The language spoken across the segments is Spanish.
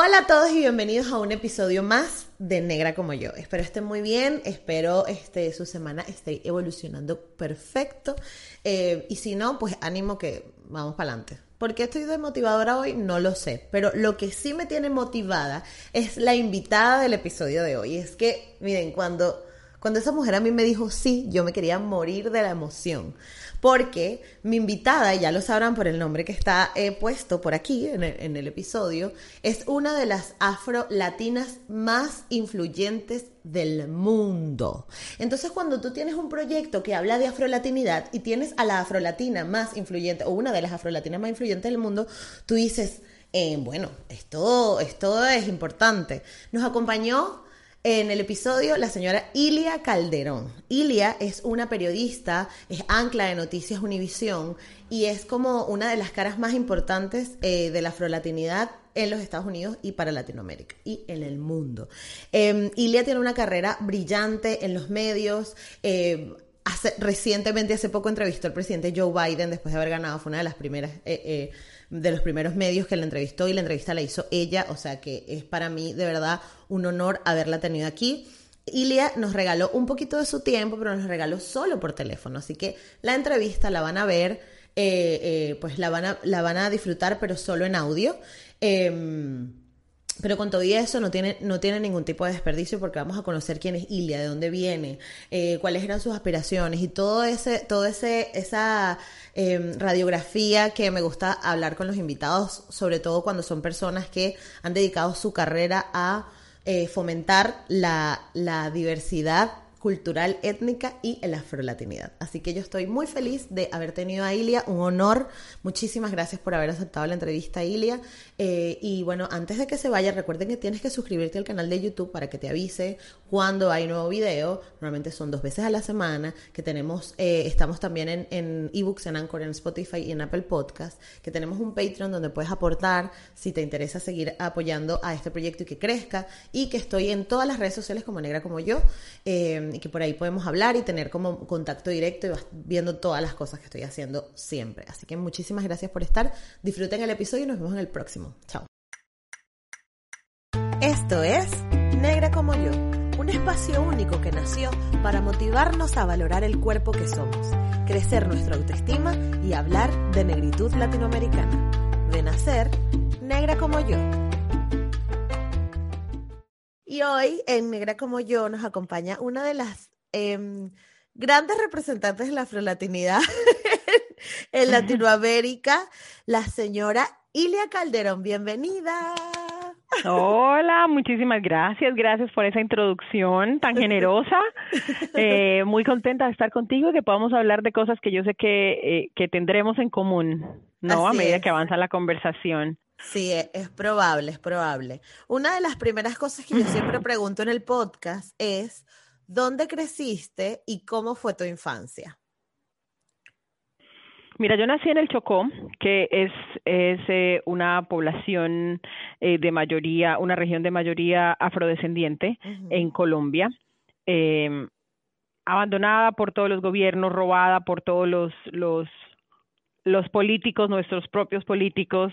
Hola a todos y bienvenidos a un episodio más de Negra como yo. Espero estén muy bien, espero este, su semana esté evolucionando perfecto. Eh, y si no, pues ánimo que vamos para adelante. ¿Por qué estoy desmotivadora hoy? No lo sé. Pero lo que sí me tiene motivada es la invitada del episodio de hoy. Es que, miren, cuando, cuando esa mujer a mí me dijo sí, yo me quería morir de la emoción porque mi invitada, ya lo sabrán por el nombre que está eh, puesto por aquí en el, episodio, es una de las afro-latinas más influyentes del mundo. Entonces, cuando tú tienes un proyecto que habla de afrolatinidad y tienes a la afrolatina más influyente, o una de las afrolatinas más influyentes del mundo, tú dices, eh, bueno, esto, esto es importante. Nos acompañó en el episodio la señora Ilia Calderón. Ilia es una periodista, es ancla de Noticias Univisión y es como una de las caras más importantes eh, de la afrolatinidad en los Estados Unidos y para Latinoamérica y en el mundo. Eh, Ilia tiene una carrera brillante en los medios. Eh, recientemente, hace poco, entrevistó al presidente Joe Biden después de haber ganado. Fue una de las primeras eh, de los primeros medios que la entrevistó y la entrevista la hizo ella, o sea que es para mí de verdad un honor haberla tenido aquí. Ilia nos regaló un poquito de su tiempo, pero nos regaló solo por teléfono, así que la entrevista la van a ver, eh, eh, pues la van, a, la van a disfrutar, pero solo en audio. Em, pero con todo eso no tiene, no tiene ningún tipo de desperdicio porque vamos a conocer quién es Ilia, de dónde viene, eh, cuáles eran sus aspiraciones y todo ese, todo ese, esa em, radiografía que me gusta hablar con los invitados, sobre todo cuando son personas que han dedicado su carrera a eh, fomentar la, la diversidad cultural, étnica y la afrolatinidad. Así que yo estoy muy feliz de haber tenido a Ilia, un honor. Muchísimas gracias por haber aceptado la entrevista, Ilia. Eh, y bueno, antes de que se vaya, recuerden que tienes que suscribirte al canal de YouTube para que te avise cuando hay nuevo video. Normalmente son dos veces a la semana. Que tenemos, eh, estamos también en, en ebooks, en Anchor, en Spotify y en Apple Podcast. Que tenemos un Patreon donde puedes aportar si te interesa seguir apoyando a este proyecto y que crezca. Y que estoy en todas las redes sociales como Negra como yo. Eh, y que por ahí podemos hablar y tener como contacto directo y vas viendo todas las cosas que estoy haciendo siempre. Así que muchísimas gracias por estar. Disfruten el episodio y nos vemos en el próximo. Chao. Esto es Negra como yo, un espacio único que nació para motivarnos a valorar el cuerpo que somos, crecer nuestra autoestima y hablar de negritud latinoamericana. De nacer, negra como yo. Y hoy en Negra como yo nos acompaña una de las em, grandes representantes de la afrolatinidad en Latinoamérica, la señora Ilia Calderón. Bienvenida. Hola, muchísimas gracias, gracias por esa introducción tan generosa. Eh, muy contenta de estar contigo y que podamos hablar de cosas que yo sé que, eh, que tendremos en común, ¿no? a medida que avanza la conversación. Sí, e, es, probable, es probable. Una de las primeras cosas que yo siempre pregunto en el podcast es, ¿dónde creciste y cómo fue tu infancia? Mira, yo nací en el Chocó, que es, es eh, una población eh, de mayoría, una región de mayoría afrodescendiente en Colombia, em, abandonada por todos los gobiernos, robada por todos los, los, los políticos, nuestros propios políticos,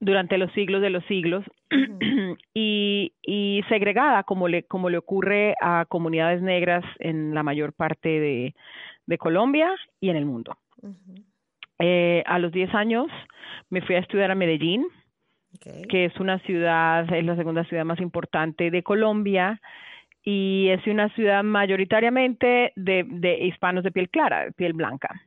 durante los siglos de los siglos y, y, segregada como le, como le ocurre a comunidades negras en la mayor parte de, de Colombia y en el mundo. eh, a los 10 años me fui a estudiar a Medellín, que es una ciudad, es la segunda ciudad más importante de Colombia y es una ciudad mayoritariamente de, de hispanos de piel clara, de piel blanca.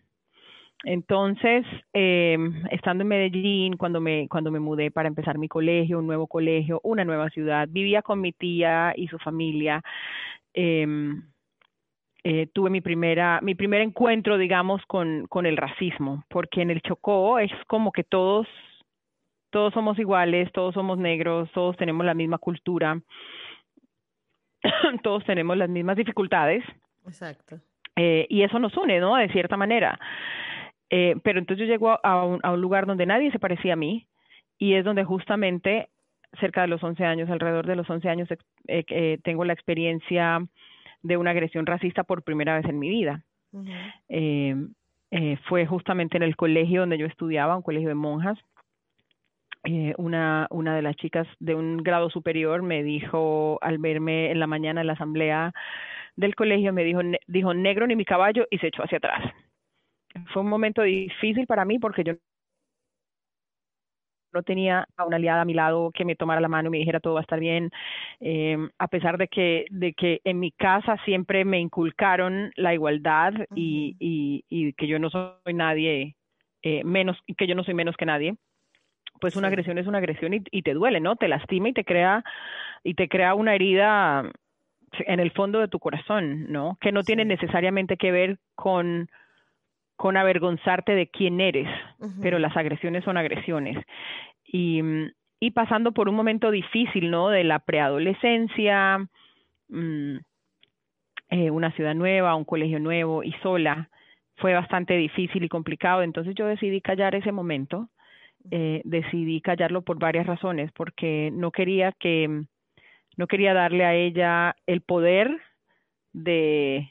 Entonces, eh, estando en Medellín, cuando me, cuando me mudé para empezar mi colegio, un nuevo colegio, una nueva ciudad, vivía con mi tía y su familia. Eh, eh, tuve mi primera, mi primer encuentro, digamos, con, con el racismo, porque en el Chocó es como que todos, todos somos iguales, todos somos negros, todos tenemos la misma cultura, todos tenemos las mismas dificultades. Exacto. Eh, y eso nos une, ¿no? De cierta manera. Eh, pero entonces yo llego a un, a un lugar donde nadie se parecía a mí y es donde justamente cerca de los 11 años, alrededor de los 11 años, eh, eh, tengo la experiencia de una agresión racista por primera vez en mi vida. Uh -huh. eh, eh, fue justamente en el colegio donde yo estudiaba, un colegio de monjas. una, una de las chicas de un grado superior me dijo al verme en la mañana en la asamblea del colegio, me dijo, dijo negro ni mi caballo y se echó hacia atrás. Fue un momento difícil para mí porque yo no tenía a una aliada a mi lado que me tomara la mano y me dijera todo va a estar bien, eh, a pesar de que, de que en mi casa siempre me inculcaron la igualdad y, y, y, que yo no soy nadie eh, menos, que yo no soy menos que nadie pues una agresión es una agresión y, y, te duele, ¿no? Te lastima y te crea y te crea una herida en el fondo de tu corazón, ¿no? Que no tiene necesariamente que ver con con avergonzarte de quién eres, pero las agresiones son agresiones. Y, y pasando por un momento difícil, ¿no? De la preadolescencia, mmm, eh, una ciudad nueva, un colegio nuevo y sola, fue bastante difícil y complicado. Entonces yo decidí callar ese momento, eh, decidí callarlo por varias razones, porque no quería que, no quería darle a ella el poder de,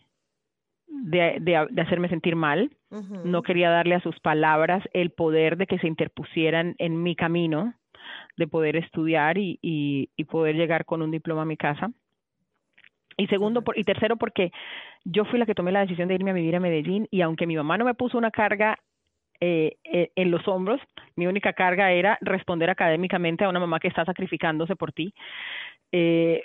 de, de, de hacerme sentir mal, no quería darle a sus palabras el poder de que se interpusieran en mi camino de poder estudiar y, y, y poder llegar con un diploma a mi casa. Y segundo, por, y tercero, porque yo fui la que tomé la decisión de irme a vivir a Medellín y aunque mi mamá no me puso una carga eh, eh, en los hombros, mi única carga era responder académicamente a una mamá que está sacrificándose por ti. Eh,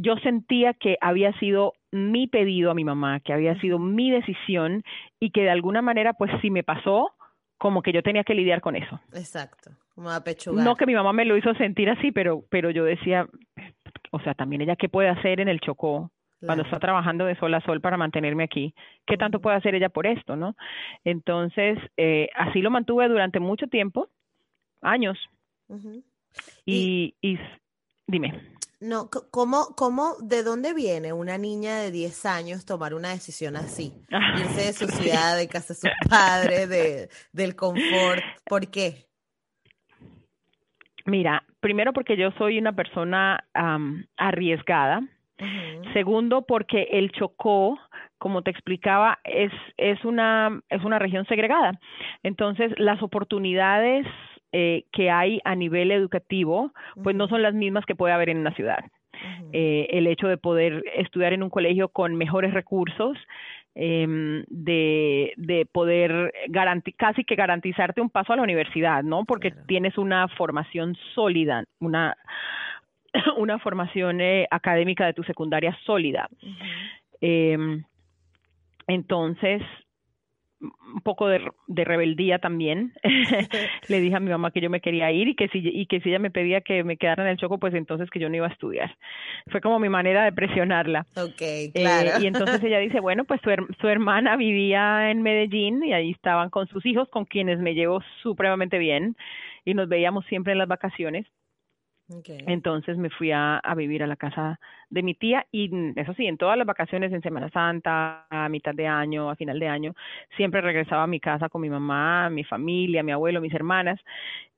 yo sentía que había sido mi pedido a mi mamá, que había sido mi decisión y que de alguna manera, pues si me pasó, como que yo tenía que lidiar con eso. Exacto, como apechugar. No que mi mamá me lo hizo sentir así, pero, pero yo decía, o sea, también ella qué puede hacer en el Chocó cuando está trabajando de sol a sol para mantenerme aquí, ¿qué tanto puede hacer ella por esto, no? Entonces, eh, así lo mantuve durante mucho tiempo, años. y, y, y dime. No, ¿cómo, ¿cómo, de dónde viene una niña de 10 años tomar una decisión así? Irse de su ciudad, de casa de sus padres, de, del confort, ¿por qué? Mira, primero porque yo soy una persona um, arriesgada. Uh -huh. Segundo, porque el Chocó, como te explicaba, es, es, una, es una región segregada. Entonces, las oportunidades eh, que hay a nivel educativo, pues no son las mismas que puede haber en una ciudad. Eh, el hecho de poder estudiar en un colegio con mejores recursos, eh, de, de poder casi que garantizarte un paso a la universidad, ¿no? Porque claro. tienes una formación sólida, una, una formación eh, académica de tu secundaria sólida. Uh -huh. eh, entonces, un poco de, de rebeldía también. Le dije a mi mamá que yo me quería ir y que si y que si ella me pedía que me quedara en el choco, pues entonces que yo no iba a estudiar. Fue como mi manera de presionarla. Claro. Eh, y entonces ella dice, bueno, pues su, her su hermana vivía en Medellín y ahí estaban con sus hijos, con quienes me llevo supremamente bien y nos veíamos siempre en las vacaciones. Okay. Entonces me fui a, a, vivir a la casa de mi tía y eso sí, en todas las vacaciones, en Semana Santa, a mitad de año, a final de año, siempre regresaba a mi casa con mi mamá, mi familia, mi abuelo, mis hermanas.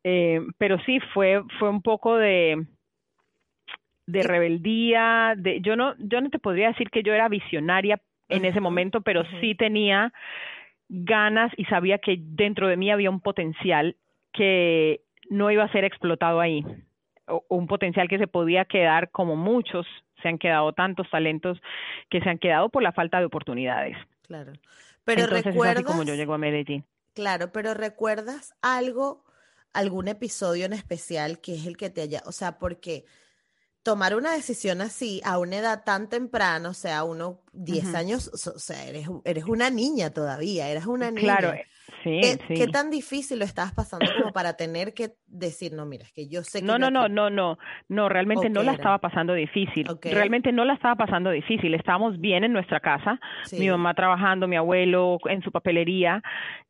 Eh, pero sí, fue, fue un poco de, de rebeldía, de, yo no, yo no te podría decir que yo era visionaria en ese momento, pero sí tenía ganas y sabía que dentro de mí había un potencial que no iba a ser explotado ahí un potencial que se podía quedar como muchos se han quedado tantos talentos que se han quedado por la falta de oportunidades. Claro. Pero Entonces recuerdas es así como yo llego a Medellín. Claro, pero recuerdas algo algún episodio en especial que es el que te haya, o sea, porque tomar una decisión así a una edad tan temprana, o sea, uno 10 uh -huh. años, o sea, eres, eres una niña todavía, eres una niña. Claro, sí, ¿Qué, sí. ¿Qué tan difícil lo estabas pasando como para tener que decir, no, mira, es que yo sé que... No, no, no, no, no, no, realmente no la estaba pasando difícil. Okay. Realmente no la estaba pasando difícil. Estábamos bien en nuestra casa, sí. mi mamá trabajando, mi abuelo en su papelería,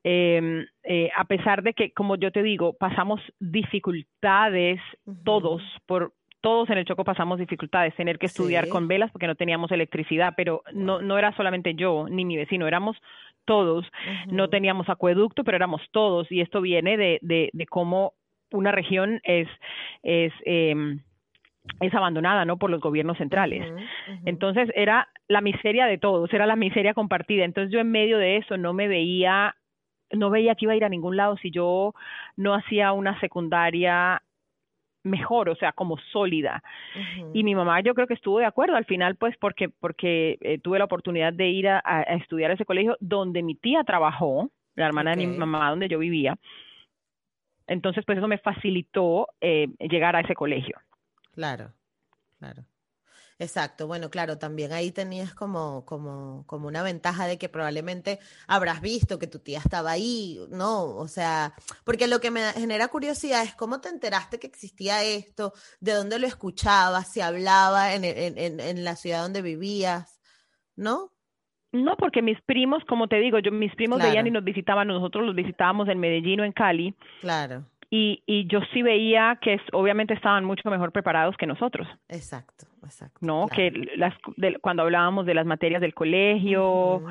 eh, eh, a pesar de que, como yo te digo, pasamos dificultades uh -huh. todos por todos en el Choco pasamos dificultades, tener que estudiar sí. con velas porque no teníamos electricidad, pero no, no era solamente yo ni mi vecino, éramos todos, uh -huh. no teníamos acueducto, pero éramos todos, y esto viene de, de, de cómo una región es, es eh, es abandonada no por los gobiernos centrales. Uh -huh, uh -huh. Entonces era la miseria de todos, era la miseria compartida. Entonces yo en medio de eso no me veía no veía que iba a ir a ningún lado si yo no hacía una secundaria mejor, o sea, como sólida. Y mi mamá yo creo que estuvo de acuerdo al final, pues porque, porque eh, tuve la oportunidad de ir a, estudiar a ese colegio donde mi tía trabajó, la hermana de mi mamá donde yo vivía. Entonces, pues eso me facilitó eh, llegar a ese colegio. Claro, claro. Exacto, bueno, claro, también ahí tenías como, como, como una ventaja de que probablemente habrás visto que tu tía estaba ahí, ¿no? O sea, porque lo que me genera curiosidad es cómo te enteraste que existía esto, de dónde lo escuchabas, si hablaba en, en, en, la ciudad donde vivías, ¿no? No, porque mis primos, como te digo, yo mis primos veían y nos visitaban, nosotros los visitábamos en Medellín o en Cali. Claro y, y yo sí veía que obviamente estaban mucho mejor preparados que nosotros. Exacto, exacto. ¿No? Que las, cuando hablábamos de las materias del colegio,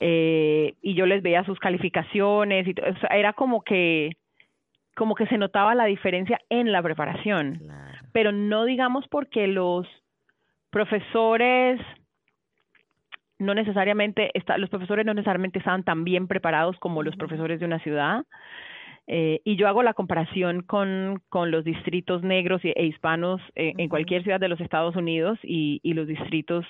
eh, y yo les veía sus calificaciones, y era como que como que se notaba la diferencia en la preparación, pero no digamos porque los profesores no necesariamente está, los profesores no necesariamente estaban tan bien preparados como los profesores de una ciudad, eh, y yo hago la comparación con, con los distritos negros e hispanos eh, en cualquier ciudad de los Estados Unidos y, y los distritos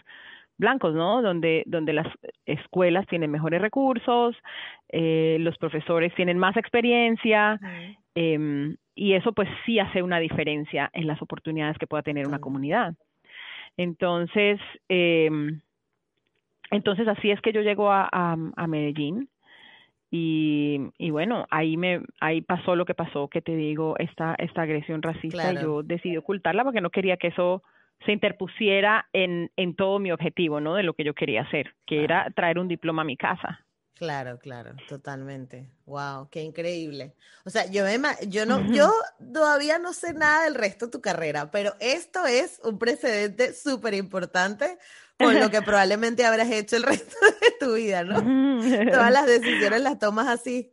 blancos, ¿no? Donde, donde las escuelas tienen mejores recursos, eh, los profesores tienen más experiencia, eh, y eso pues sí hace una diferencia en las oportunidades que pueda tener una comunidad. Entonces, eh, entonces así es que yo llego a, a, a Medellín. Y, y bueno, ahí me ahí pasó lo que pasó, que te digo, esta, esta agresión racista, yo decidí ocultarla porque no quería que eso se interpusiera en, en todo mi objetivo, ¿no? De lo que yo quería hacer, que era traer un diploma a mi casa. Claro, claro, totalmente. Wow, qué increíble. O sea, yo me, yo no, yo todavía no sé nada del resto de tu carrera, pero esto es un precedente súper importante con lo que probablemente habrás hecho el resto de tu vida, ¿no? Todas las decisiones las tomas así.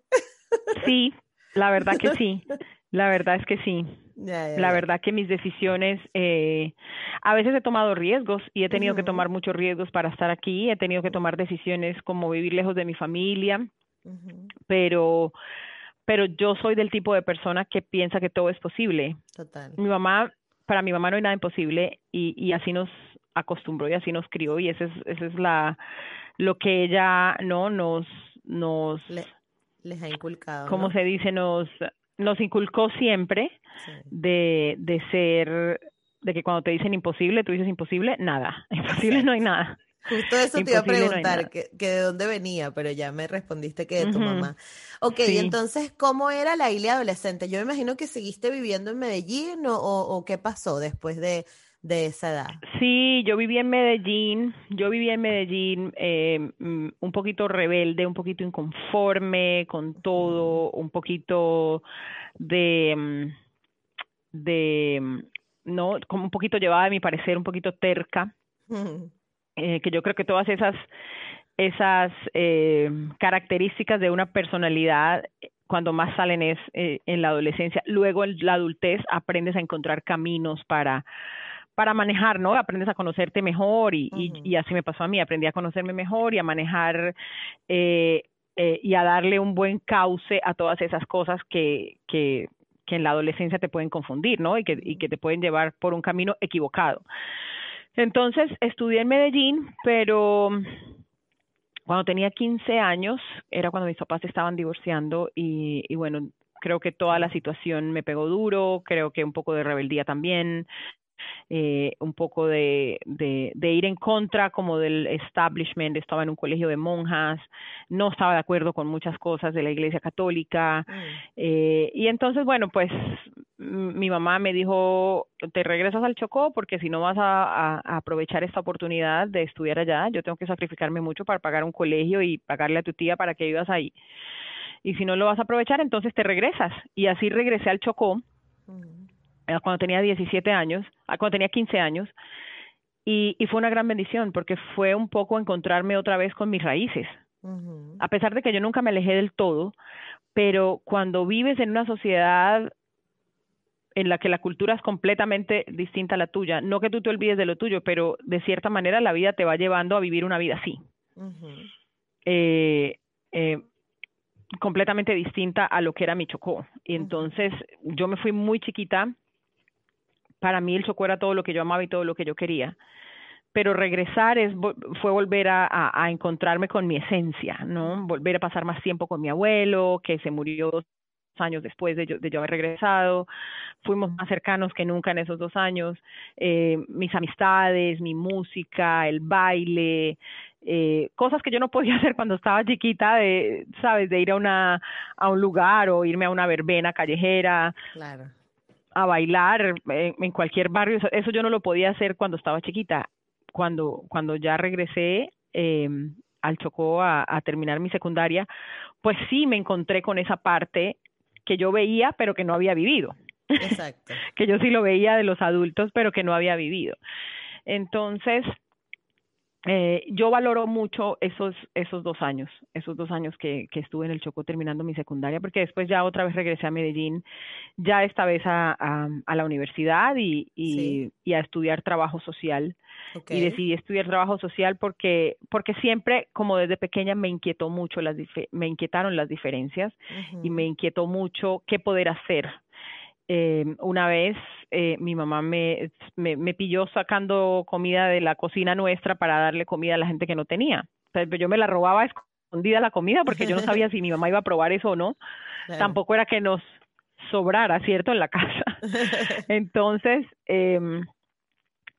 Sí, la verdad que sí. La verdad es que sí. la verdad que mis decisiones, eh, a veces he tomado riesgos y he tenido que tomar muchos riesgos para estar aquí. He tenido que tomar decisiones como vivir lejos de mi familia, pero, pero yo soy del tipo de persona que piensa que todo es posible. Total. Mi mamá, para mi mamá no hay nada imposible y, y así nos acostumbró y así nos crió y ese es, ese es la, lo que ella, no, nos, nos, les ha inculcado. Como se dice, nos, nos inculcó siempre de, de ser, de que cuando te dicen imposible, tú dices imposible, nada, imposible no hay nada. Justo eso te iba a preguntar, que, que, de dónde venía, pero ya me respondiste que de tu mamá. Ok, entonces, ¿cómo era la Ilia adolescente? Yo me imagino que seguiste viviendo en Medellín o, o qué pasó después de, de esa edad. Sí, yo viví en Medellín, yo viví en Medellín eh, un poquito rebelde, un poquito inconforme con todo, un poquito de, mm, de, mm, no, como un poquito llevada a mi parecer, un poquito terca, eh, que yo creo que todas esas, esas eh, características de una personalidad cuando más salen es eh, en la adolescencia. Luego en la adultez aprendes a encontrar caminos para para manejar, ¿no? Aprendes a conocerte mejor y, y, así me pasó a mí, aprendí a conocerme mejor y a manejar eh, eh, y a darle un buen cauce a todas esas cosas que, que, que en la adolescencia te pueden confundir, ¿no? Y que, y que te pueden llevar por un camino equivocado. Entonces, estudié en Medellín, pero cuando tenía 15 años, era cuando mis papás estaban divorciando y, y bueno, creo que toda la situación me pegó duro, creo que un poco de rebeldía también, eh, un poco de, de, de, ir en contra como del establishment, estaba en un colegio de monjas, no estaba de acuerdo con muchas cosas de la iglesia católica, mm. eh, y entonces, bueno, pues mi mamá me dijo, te regresas al Chocó porque si no vas a, a, aprovechar esta oportunidad de estudiar allá, yo tengo que sacrificarme mucho para pagar un colegio y pagarle a tu tía para que vivas ahí. Y si no lo vas a aprovechar, entonces te regresas. Y así regresé al Chocó. Eh, cuando tenía 17 años, ah, cuando tenía 15 años, y, y, fue una gran bendición porque fue un poco encontrarme otra vez con mis raíces. A pesar de que yo nunca me alejé del todo, pero cuando vives en una sociedad en la que la cultura es completamente distinta a la tuya, no que tú te olvides de lo tuyo, pero de cierta manera la vida te va llevando a vivir una vida así. eh, eh, completamente distinta a lo que era mi Chocó. Y entonces yo me fui muy chiquita para mí el Chocó era todo lo que yo amaba y todo lo que yo quería. Pero regresar es, fue volver a, a, encontrarme con mi esencia, ¿no? Volver a pasar más tiempo con mi abuelo, que se murió dos años después de yo, de yo haber regresado. Fuimos más cercanos que nunca en esos dos años. Eh, mis amistades, mi música, el baile, eh, cosas que yo no podía hacer cuando estaba chiquita, de, ¿sabes? De ir a, una, a un lugar o irme a una verbena callejera. Claro a bailar en, cualquier barrio. Eso, yo no lo podía hacer cuando estaba chiquita. Cuando, cuando ya regresé eh, al Chocó a, a, terminar mi secundaria, pues sí me encontré con esa parte que yo veía, pero que no había vivido. Exacto. que yo sí lo veía de los adultos, pero que no había vivido. Entonces, eh, yo valoro mucho esos, esos dos años, esos dos años que, que estuve en el Chocó terminando mi secundaria, porque después ya otra vez regresé a Medellín, ya esta vez a, a, la universidad y, y, y, a estudiar trabajo social. Y decidí estudiar trabajo social porque, porque siempre, como desde pequeña, me inquietó mucho, las me inquietaron las diferencias y me inquietó mucho qué poder hacer eh, una vez eh, mi mamá me, me, me, pilló sacando comida de la cocina nuestra para darle comida a la gente que no tenía. yo me la robaba escondida la comida porque yo no sabía si mi mamá iba a probar eso o no. Tampoco era que nos sobrara, ¿cierto?, en la casa. Entonces, eh,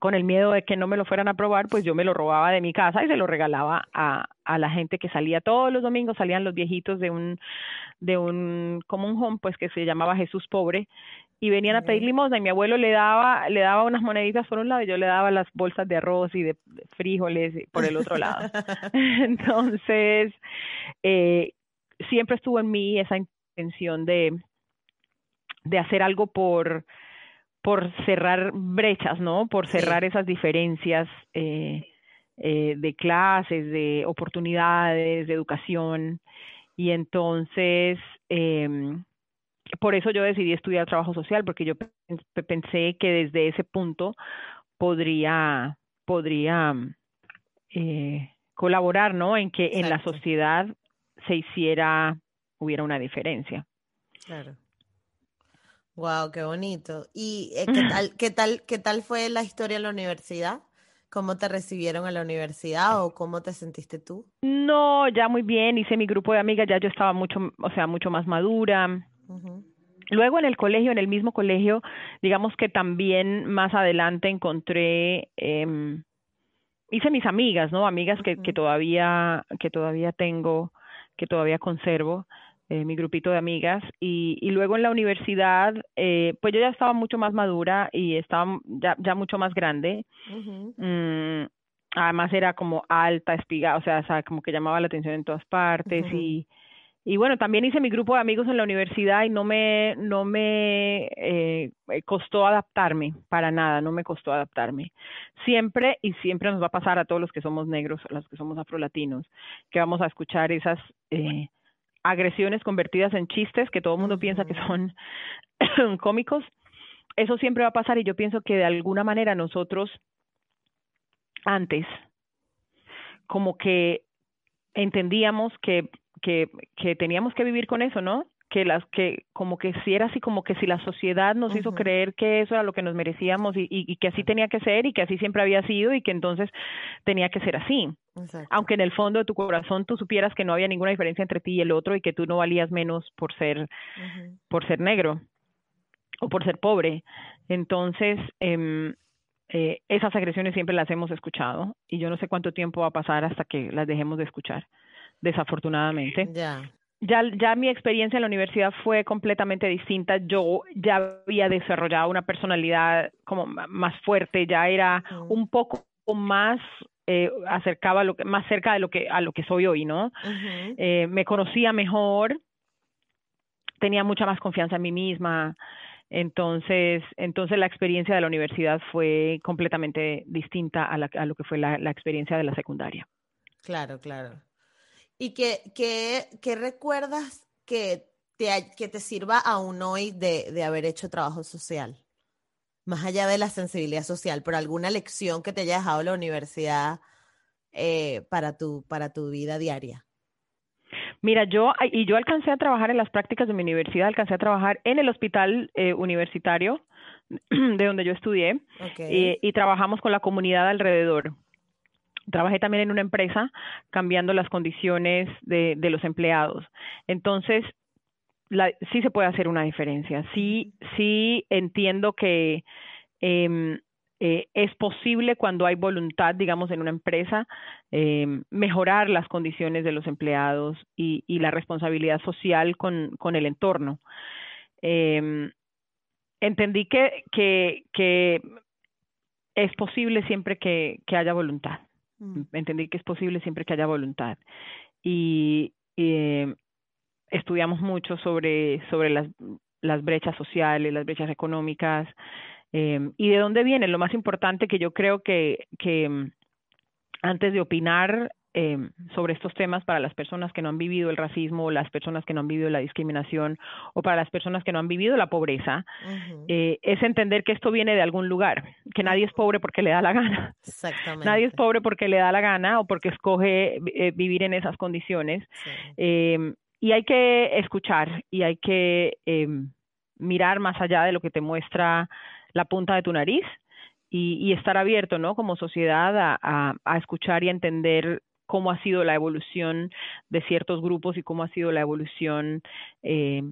con el miedo de que no me lo fueran a probar, pues yo me lo robaba de mi casa y se lo regalaba a, a la gente que salía todos los domingos, salían los viejitos de un, de un, como un home, pues que se llamaba Jesús Pobre, y venían a pedir limosna y mi abuelo le daba, le daba unas moneditas por un lado y yo le daba las bolsas de arroz y de, frijoles por el otro lado. Entonces, eh, siempre estuvo en mí esa intención de, de hacer algo por, por cerrar brechas, ¿no? Por cerrar esas diferencias eh, eh, de clases, de oportunidades, de educación. Y entonces, eh, por eso yo decidí estudiar trabajo social, porque yo pensé que desde ese punto podría, podría eh, colaborar, ¿no? En que en la sociedad se hiciera, hubiera una diferencia. Claro. Wow, qué bonito. ¿Y eh, qué tal, qué tal, qué tal fue la historia en la universidad? ¿Cómo te recibieron en la universidad o cómo te sentiste tú? No, ya muy bien, hice mi grupo de amigas, ya yo estaba mucho, o sea, mucho más madura. Luego en el colegio, en el mismo colegio, digamos que también más adelante encontré, eh, hice mis amigas, ¿no? Amigas que, que todavía, que todavía tengo, que todavía conservo. Eh, mi grupito de amigas y, y luego en la universidad eh, pues yo ya estaba mucho más madura y estaba ya, ya mucho más grande. Mm, además era como alta espiga o sea, como que llamaba la atención en todas partes y y bueno también hice mi grupo de amigos en la universidad y no me no me eh, costó adaptarme para nada no me costó adaptarme. Siempre y siempre nos va a pasar a todos los que somos negros a los que somos afrolatinos que vamos a escuchar esas eh, agresiones convertidas en chistes que todo el mundo piensa que son cómicos, eso siempre va a pasar y yo pienso que de alguna manera nosotros antes como que entendíamos que, que, que teníamos que vivir con eso, ¿no? Que las que como que si era así como que si la sociedad nos hizo creer que eso era lo que nos merecíamos y, y, que así tenía que ser y que así siempre había sido y que entonces tenía que ser así. Aunque en el fondo de tu corazón tú supieras que no había ninguna diferencia entre ti y el otro y que tú no valías menos por ser por ser negro o por ser pobre. Entonces, eh, eh, esas agresiones siempre las hemos escuchado y yo no sé cuánto tiempo va a pasar hasta que las dejemos de escuchar, desafortunadamente. Ya ya, ya mi experiencia en la universidad fue completamente distinta. Yo ya había desarrollado una personalidad como más fuerte, ya era un poco más eh, acercaba lo que, más cerca de lo que a lo que soy hoy, ¿no? eh, me conocía mejor, tenía mucha más confianza en mí misma. Entonces, entonces la experiencia de la universidad fue completamente distinta a, la, a lo que fue la, la experiencia de la secundaria. Claro, claro. ¿Y qué, qué, recuerdas que te, que te sirva aún hoy de, de haber hecho trabajo social? Más allá de la sensibilidad social, por alguna lección que te haya dejado la universidad eh, para, tu, para tu vida diaria. Mira, yo y yo alcancé a trabajar en las prácticas de mi universidad, alcancé a trabajar en el hospital eh, universitario de donde yo estudié y, y trabajamos con la comunidad alrededor. Trabajé también en una empresa cambiando las condiciones de, los empleados. Entonces, la, sí se puede hacer una diferencia. Sí, sí entiendo que eh, eh, es posible cuando hay voluntad, digamos, en una empresa, eh, mejorar las condiciones de los empleados y, y la responsabilidad social con, el entorno. Eh, entendí que, que, es posible siempre que haya voluntad. Mm. Entendí que es posible siempre que haya voluntad. Y, y estudiamos mucho sobre, sobre las, las brechas sociales, las brechas económicas, eh, y de dónde viene. Lo más importante que yo creo que, que mm, antes de opinar eh, sobre estos temas para las personas que no han vivido el racismo, las personas que no han vivido la discriminación o para las personas que no han vivido la pobreza, eh, es entender que esto viene de algún lugar, que nadie es pobre porque le da la gana. Exactamente. Nadie es pobre porque le da la gana o porque escoge eh, vivir en esas condiciones. Eh, y hay que escuchar y hay que eh, mirar más allá de lo que te muestra la punta de tu nariz y, y estar abierto, ¿no? Como sociedad a, a, a, escuchar y a entender cómo ha sido la evolución de ciertos grupos y cómo ha sido la evolución eh,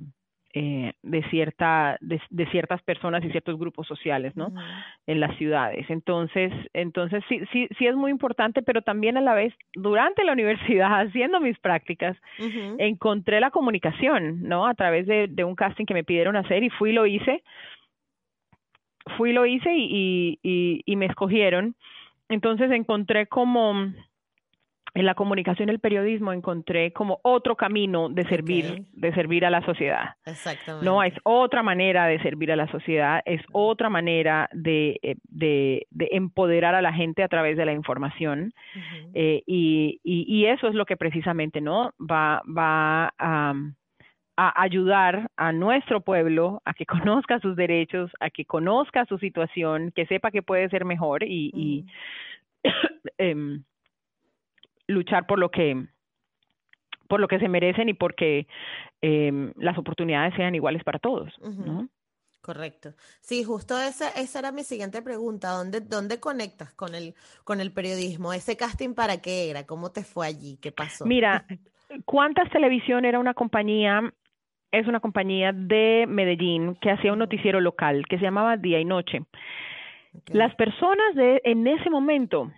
eh, de cierta de, de, ciertas personas y ciertos grupos sociales no uh -huh. en las ciudades entonces entonces sí sí sí es muy importante pero también a la vez durante la universidad haciendo mis prácticas uh -huh. encontré la comunicación no a través de, de un casting que me pidieron hacer y fui y lo hice fui y lo hice y, y, y me escogieron. Entonces encontré como en la comunicación y el periodismo encontré como otro camino de servir, okay. de servir a la sociedad. Exactamente. No, es otra manera de servir a la sociedad, es otra manera de, eh, de, de empoderar a la gente a través de la información. Uh -huh. eh, y, y, y, eso es lo que precisamente, ¿no? Va, va a... Um, a ayudar a nuestro pueblo a que conozca sus derechos, a que conozca su situación, que sepa que puede ser mejor y, y eh, luchar por lo que por lo que se merecen y porque eh, las oportunidades sean iguales para todos, uh -huh. ¿no? Correcto. Sí, justo esa, esa era mi siguiente pregunta. ¿Dónde, ¿Dónde conectas con el, con el periodismo? ¿Ese casting para qué era? ¿Cómo te fue allí? ¿Qué pasó? Mira, Cuántas Televisión era una compañía es una compañía de Medellín que hacía un noticiero local que se llamaba Día y Noche. Okay. Las personas de en ese momento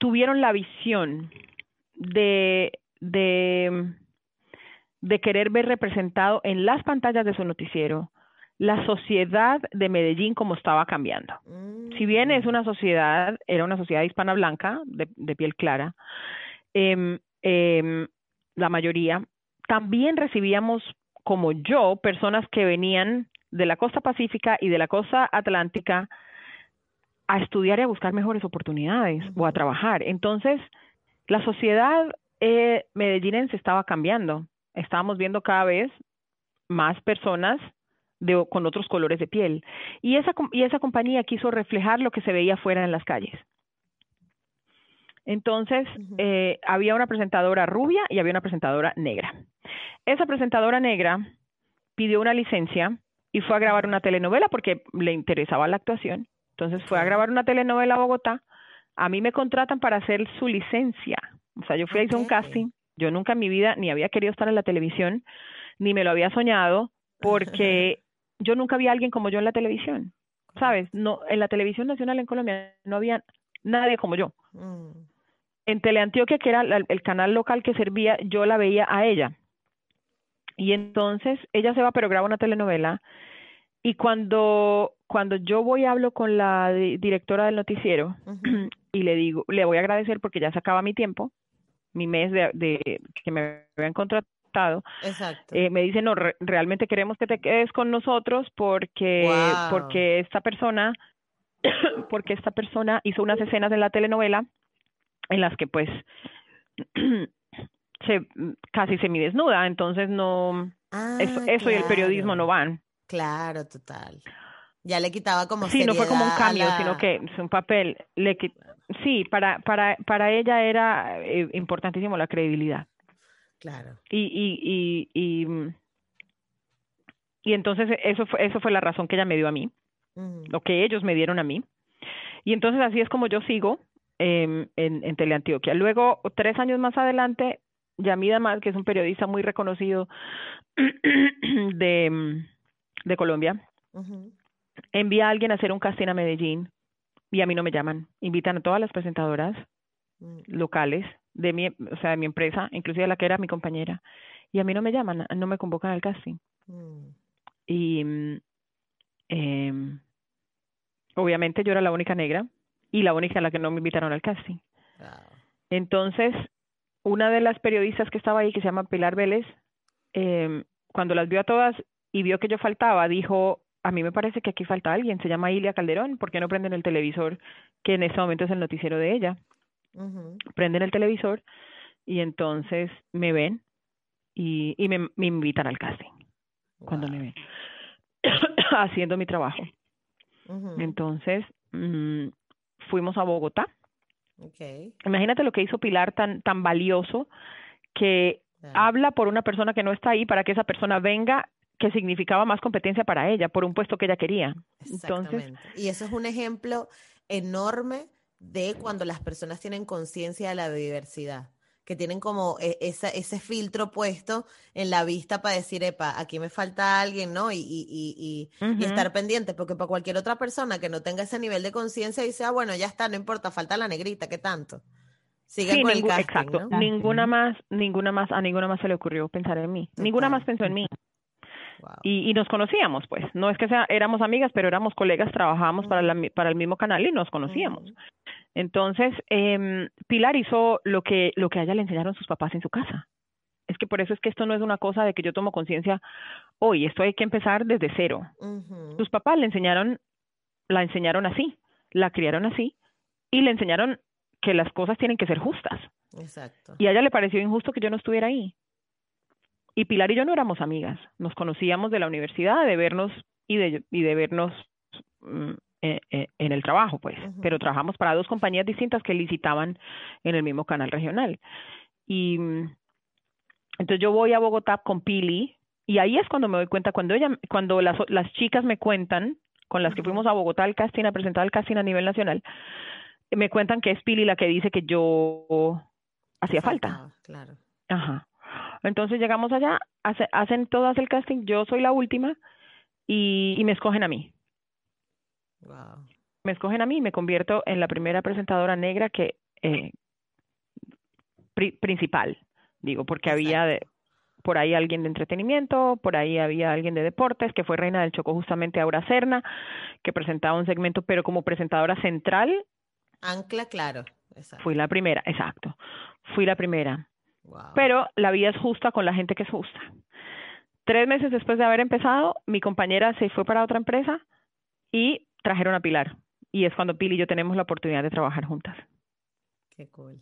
tuvieron la visión de, de, de querer ver representado en las pantallas de su noticiero la sociedad de Medellín como estaba cambiando. Mm. Si bien es una sociedad, era una sociedad hispana blanca, de, de piel clara, eh, eh, la mayoría, también recibíamos, como yo, personas que venían de la costa pacífica y de la costa atlántica a estudiar y a buscar mejores oportunidades o a trabajar. Entonces, la sociedad eh, medellinense estaba cambiando. Estábamos viendo cada vez más personas de, con otros colores de piel. Y esa, y esa compañía quiso reflejar lo que se veía fuera en las calles. Entonces, uh -huh. eh, había una presentadora rubia y había una presentadora negra. Esa presentadora negra pidió una licencia y fue a grabar una telenovela porque le interesaba la actuación. Entonces fue a grabar una telenovela a Bogotá. A mí me contratan para hacer su licencia. O sea, yo fui a hacer un casting. Yo nunca en mi vida ni había querido estar en la televisión, ni me lo había soñado, porque yo nunca vi a alguien como yo en la televisión. ¿Sabes? No, en la televisión nacional en Colombia no había nadie como yo. Mm. En Teleantioquia, que era el canal local que servía, yo la veía a ella. Y entonces ella se va, pero graba una telenovela. Y cuando, cuando yo voy y hablo con la directora del noticiero uh -huh. y le digo, le voy a agradecer porque ya se acaba mi tiempo, mi mes de, de que me habían contratado, eh, me dice, no, re realmente queremos que te quedes con nosotros porque, wow. porque esta persona, porque esta persona hizo unas escenas de la telenovela en las que pues se casi semidesnuda, entonces no ah, eso, eso claro. y el periodismo no van. Claro, total. Ya le quitaba como Sí, no fue como un cambio, la... sino que es un papel le sí, para para para ella era eh, importantísimo la credibilidad. Claro. Y y y, y y entonces eso fue, eso fue la razón que ella me dio a mí, lo que ellos me dieron a mí. Y entonces así es como yo sigo eh, en, en Teleantioquia. Luego, tres años más adelante, Yamida Mal, que es un periodista muy reconocido de, de Colombia, envía a alguien a hacer un casting a Medellín y a mí no me llaman. Invitan a todas las presentadoras mm. locales de mi, o sea, de mi empresa, inclusive la que era mi compañera, y a mí no me llaman, no me convocan al casting. Mm. Y eh, obviamente yo era la única negra y la única a la que no me invitaron al casting. Entonces, una de las periodistas que estaba ahí, que se llama Pilar Vélez, eh, cuando las vio a todas y vio que yo faltaba, dijo, a mí me parece que aquí falta alguien, se llama Ilia Calderón, ¿por qué no prenden el televisor? Que en este momento es el noticiero de ella. Prenden el televisor y entonces me ven y, y me, me invitan al casting cuando me ven haciendo mi trabajo. Entonces mm, fuimos a Bogotá. Okay. Imagínate lo que hizo Pilar tan tan valioso que habla por una persona que no está ahí para que esa persona venga que significaba más competencia para ella por un puesto que ella quería. Entonces, y eso es un ejemplo enorme de cuando las personas tienen conciencia de la diversidad, que tienen como e, esa, ese filtro puesto en la vista para decir, epa, aquí me falta alguien, ¿no? Y, y, y, y, estar pendiente, porque para cualquier otra persona que no tenga ese nivel de conciencia dice, ah, bueno, ya está, no importa, falta la negrita, ¿qué tanto? Sigan con el casting, exacto. Ninguna más, ninguna más, a ninguna más se le ocurrió pensar en mí. Ninguna más pensó en mí. Y, y, nos conocíamos, pues. No es que sea, éramos amigas, pero éramos colegas, trabajábamos para, la, para el mismo canal y nos conocíamos. Entonces, eh, Pilar hizo lo que, lo que a ella le enseñaron sus papás en su casa. Es que por eso es que esto no es una cosa de que yo tomo conciencia hoy, esto hay que empezar desde cero. Sus papás le enseñaron, la enseñaron así, la criaron así y le enseñaron que las cosas tienen que ser justas. Exacto. Y a ella le pareció injusto que yo no estuviera ahí. Y Pilar y yo no éramos amigas, nos conocíamos de la universidad, de vernos y de, y de vernos mm, eh, eh, en el trabajo, pues, pero trabajamos para dos compañías distintas que licitaban en el mismo canal regional. Y mm, entonces yo voy a Bogotá con Pili y ahí es cuando me doy cuenta, cuando ella, cuando las, las chicas me cuentan, con las que fuimos a Bogotá al casting, a presentar el casting a nivel nacional, me cuentan que es Pili la que dice que yo hacía falta. Claro. Ajá. Entonces llegamos allá, hacen todas el casting, yo soy la última y, me escogen a mí. Wow. Me escogen a mí y me convierto en la primera presentadora negra que eh, principal, digo, porque había de, por ahí alguien de entretenimiento, por ahí había alguien de deportes, que fue reina del Choco justamente Aura Serna, que presentaba un segmento, pero como presentadora central. Ancla, claro. Fui la primera, exacto. Fui la primera. Pero la vida es justa con la gente que es justa. Tres meses después de haber empezado, mi compañera se fue para otra empresa y trajeron a Pilar. Y es cuando Pili y yo tenemos la oportunidad de trabajar juntas. Qué cool.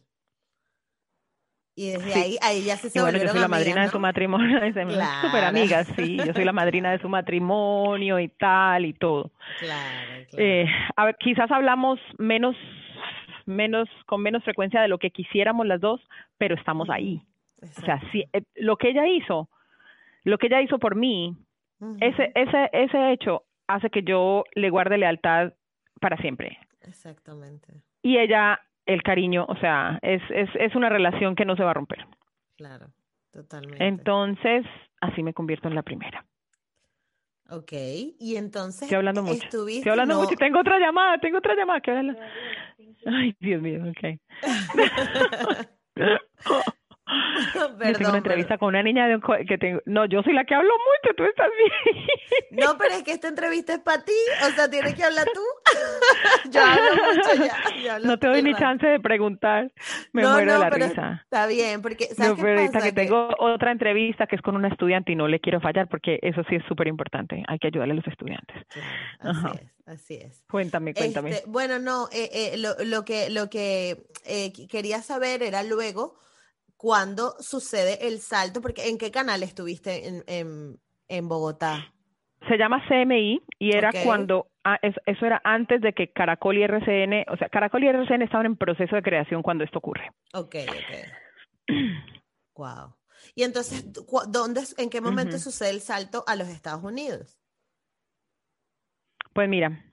Y desde ahí, ahí ya se, se y bueno, yo soy la madrina de su matrimonio, claro. súper amigas, sí, yo soy la madrina de su matrimonio y tal y todo. Claro, claro. Eh, a ver, quizás hablamos menos menos, con menos frecuencia de lo que quisiéramos las dos, pero estamos ahí. O sea, si, eh, lo que ella hizo, lo que ella hizo por mí, ese, ese, ese hecho hace que yo le guarde lealtad para siempre. Exactamente. Y ella, el cariño, o sea, es, es, es una relación que no se va a romper. Claro, totalmente. Entonces, así me convierto en la primera. Ok, y entonces Estoy hablando mucho. Estoy hablando mucho. Tengo otra llamada, tengo otra llamada. Que Ay, Dios mío, ok. Perdón, tengo una entrevista con una niña de que tengo. No, yo soy la que hablo mucho, tú estás bien. No, pero es que esta entrevista es para ti, o sea, tienes que hablar tú. yo hablo mucho ya. no te doy ni chance de preguntar. Me muero de la risa. Está bien, porque ¿sabes no, qué pasa? que tengo otra entrevista que es con una estudiante y no le quiero fallar porque eso sí es súper importante. Hay que ayudarle a los estudiantes. así es. Así es. Cuéntame, cuéntame. Este, bueno, no, eh, eh, lo, lo, que, lo que eh, quería saber era luego cuándo sucede el salto, porque ¿en qué canal estuviste en, en, Bogotá? Se llama CMI y era cuando, ah, eso era antes de que Caracol y RCN, o sea, Caracol y RCN estaban en proceso de creación cuando esto ocurre. Ok, ok. wow. Y entonces, ¿dónde, ¿en qué momento sucede el salto a los Estados Unidos? Pues mira,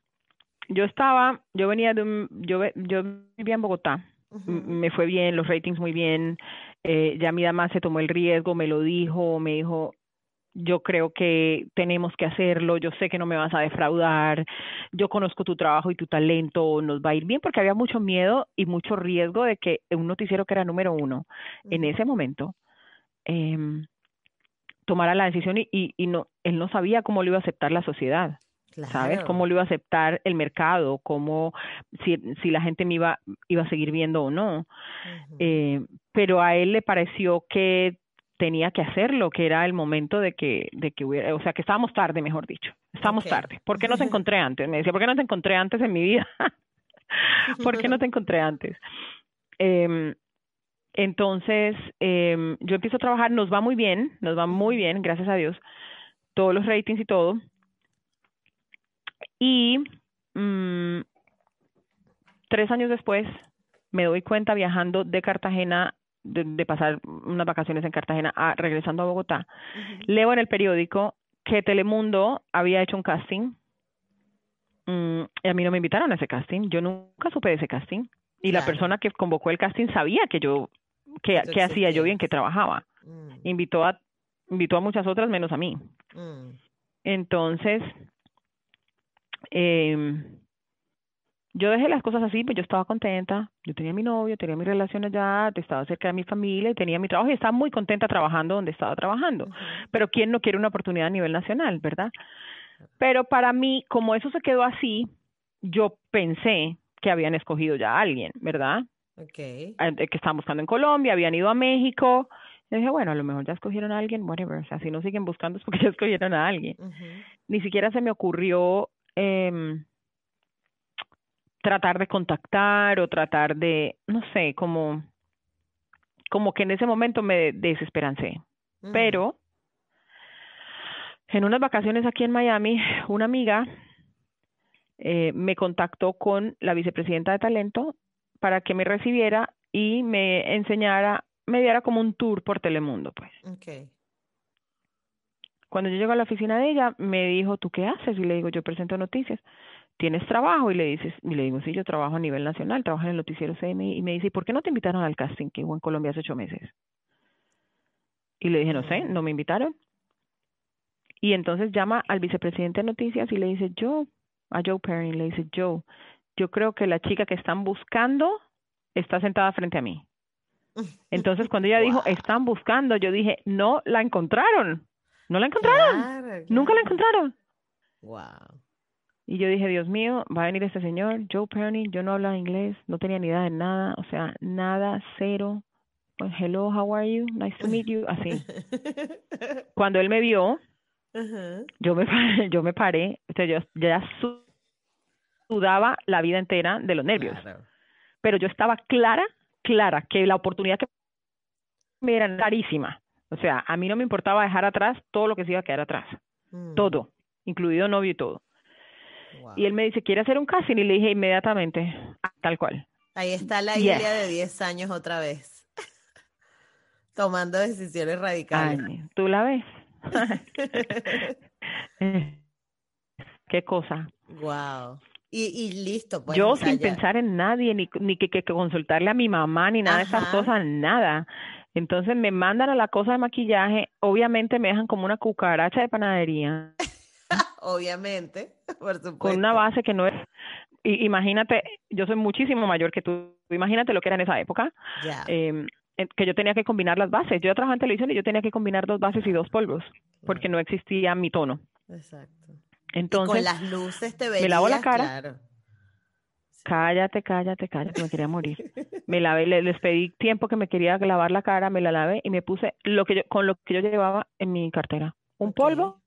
yo estaba, yo venía de un, yo, yo vivía en Bogotá, me fue bien, los ratings muy bien, eh, ya mi dama se tomó el riesgo, me lo dijo, me dijo, yo creo que tenemos que hacerlo, yo sé que no me vas a defraudar, yo conozco tu trabajo y tu talento, nos va a ir bien, porque había mucho miedo y mucho riesgo de que un noticiero que era número uno en ese momento eh, tomara la decisión y, y, no, él no sabía cómo lo iba a aceptar la sociedad. ¿Sabes? ¿Cómo lo iba a aceptar el mercado? ¿Cómo, si, si la gente me iba, iba a seguir viendo o no? eh, pero a él le pareció que tenía que hacerlo, que era el momento de que, de que hubiera, o sea, que estábamos tarde, mejor dicho. Estábamos tarde. ¿Por qué no te encontré antes? Me decía, ¿por qué no te encontré antes en mi vida? ¿Por qué no te encontré antes? Eh, entonces, eh, yo empiezo a trabajar, nos va muy bien, nos va muy bien, gracias a Dios, todos los ratings y todo. Y mmm, tres años después me doy cuenta viajando de Cartagena, de, de pasar unas vacaciones en Cartagena, a, regresando a Bogotá, uh -huh. leo en el periódico que Telemundo había hecho un casting mmm, y a mí no me invitaron a ese casting. Yo nunca supe de ese casting. Y claro. la persona que convocó el casting sabía que yo, que, que hacía yo bien, que trabajaba. Mm. Invitó a, invitó a muchas otras menos a mí. Mm. Entonces, eh, yo dejé las cosas así, pues yo estaba contenta, yo tenía mi novio, tenía mis relaciones ya, estaba cerca de mi familia, tenía mi trabajo y estaba muy contenta trabajando donde estaba trabajando. Pero ¿quién no quiere una oportunidad a nivel nacional, verdad? Pero para mí, como eso se quedó así, yo pensé que habían escogido ya a alguien, ¿verdad? Okay. Que estaban buscando en Colombia, habían ido a México. Yo dije, bueno, a lo mejor ya escogieron a alguien, whatever. O sea, si no siguen buscando es porque ya escogieron a alguien. Uh -huh. Ni siquiera se me ocurrió eh, tratar de contactar o tratar de, no sé, como, como que en ese momento me desesperancé. Uh -huh. Pero en unas vacaciones aquí en Miami, una amiga eh, me contactó con la vicepresidenta de talento para que me recibiera y me enseñara, me diera como un tour por Telemundo, pues. Okay. Cuando yo llego a la oficina de ella, me dijo, ¿tú qué haces? Y le digo, yo presento noticias. ¿Tienes trabajo? Y le dices, y le digo, sí, yo trabajo a nivel nacional, trabajo en el noticiero CMI. Y me dice, ¿y por qué no te invitaron al casting que hubo en Colombia hace ocho meses? Y le dije, no sé, no me invitaron. Y entonces llama al vicepresidente de noticias y le dice, yo, a Joe Perry, le dice, Joe, yo creo que la chica que están buscando está sentada frente a mí. Entonces, cuando ella wow. dijo, están buscando, yo dije, no la encontraron. No la encontraron. Claro, claro. Nunca la encontraron. Wow. Y yo dije, Dios mío, va a venir este señor, Joe Perny, yo no hablaba inglés, no tenía ni idea de nada, o sea, nada, cero. Pues, Hello, how are you? Nice to meet you, así. Cuando él me vio, uh -huh. yo me yo me paré, o sea, yo ya sudaba la vida entera de los nervios. Claro. Pero yo estaba clara, clara que la oportunidad que me era clarísima. O sea, a mí no me importaba dejar atrás todo lo que se iba a quedar atrás. Mm. Todo, incluido novio y todo. Wow. Y él me dice, ¿quiere hacer un casting? Y le dije inmediatamente, tal cual. Ahí está la Ilia yes. de 10 años otra vez. Tomando decisiones radicales. Ay, ¿Tú la ves? ¿Qué cosa? Wow. Y, y listo. Pues, Yo sin pensar en nadie, ni, ni que, que, consultarle a mi mamá, ni nada Ajá. de esas cosas, nada. Entonces me mandan a la cosa de maquillaje, obviamente me dejan como una cucaracha de panadería. Obviamente, por supuesto. Con una base que no es... Y, imagínate, yo soy muchísimo mayor que tú, imagínate lo que era en esa época. Eh, que yo tenía que combinar las bases. Yo trabajaba en televisión y yo tenía que combinar dos bases y dos polvos, porque no existía mi tono. Exacto. Entonces, y con las luces te veías, me lavo la cara. Claro. Cállate, cállate, cállate, me quería morir. Me lavé, les pedí tiempo que me quería lavar la cara, me la lavé y me puse lo que yo, con lo que yo llevaba en mi cartera. Un okay. polvo,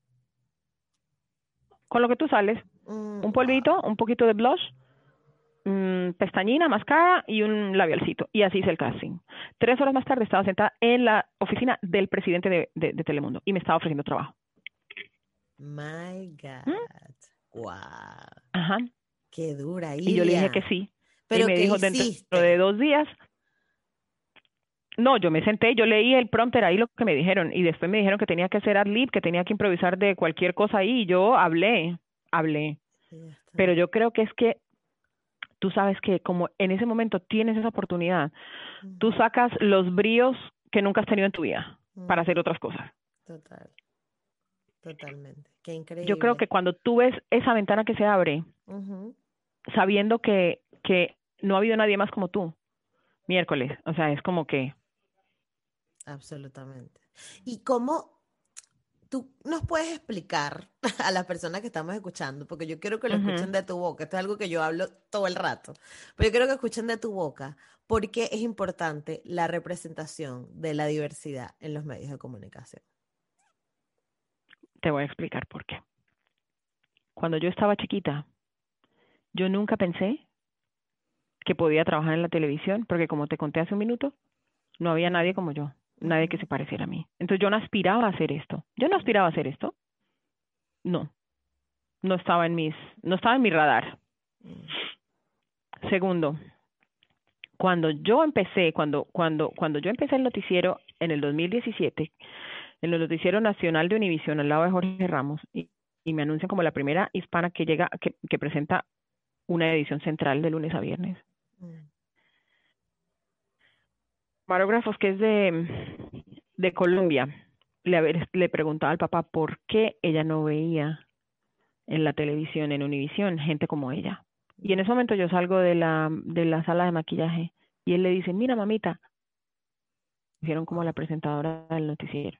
con lo que tú sales, mm, un polvito, wow. un poquito de blush, mmm, pestañina, máscara y un labialcito. Y así hice el casting. Tres horas más tarde estaba sentada en la oficina del presidente de, de, de Telemundo y me estaba ofreciendo trabajo. My God. ¿Mm? Wow. Ajá. Qué dura. Ilia. Y yo le dije que sí. Pero y me dijo hiciste? dentro de dos días No, yo me senté, yo leí el prompter ahí lo que me dijeron y después me dijeron que tenía que hacer ad lib, que tenía que improvisar de cualquier cosa ahí y yo hablé, hablé. Pero yo creo que es que tú sabes que como en ese momento tienes esa oportunidad, tú sacas los bríos que nunca has tenido en tu vida para hacer otras cosas. Total. Totalmente. Qué increíble. Yo creo que cuando tú ves esa ventana que se abre, sabiendo que, que no ha habido nadie más como tú, miércoles, o sea, es como que... Absolutamente. ¿Y cómo tú nos puedes explicar a las personas que estamos escuchando, porque yo quiero que lo escuchen de tu boca, esto es algo que yo hablo todo el rato, pero yo quiero que escuchen de tu boca, por qué es importante la representación de la diversidad en los medios de comunicación. Te voy a explicar por qué. Cuando yo estaba chiquita, yo nunca pensé que podía trabajar en la televisión, porque como te conté hace un minuto, no había nadie como yo, nadie que se pareciera a mí. Entonces yo no aspiraba a hacer esto. Yo no aspiraba a hacer esto. No. No estaba en mis, no estaba en mi radar. Segundo, cuando yo empecé, cuando, cuando, cuando yo empecé el noticiero en el 2017, en el noticiero nacional de Univisión al lado de Jorge Ramos, y, me anuncian como la primera hispana que llega, que, que presenta una edición central de lunes a viernes. Mm. Marógrafos que es de, Colombia, le, le preguntaba al papá por qué ella no veía en la televisión, en Univisión, gente como ella. Y en ese momento yo salgo de la, de la sala de maquillaje y él le dice, mira mamita, hicieron como la presentadora del noticiero.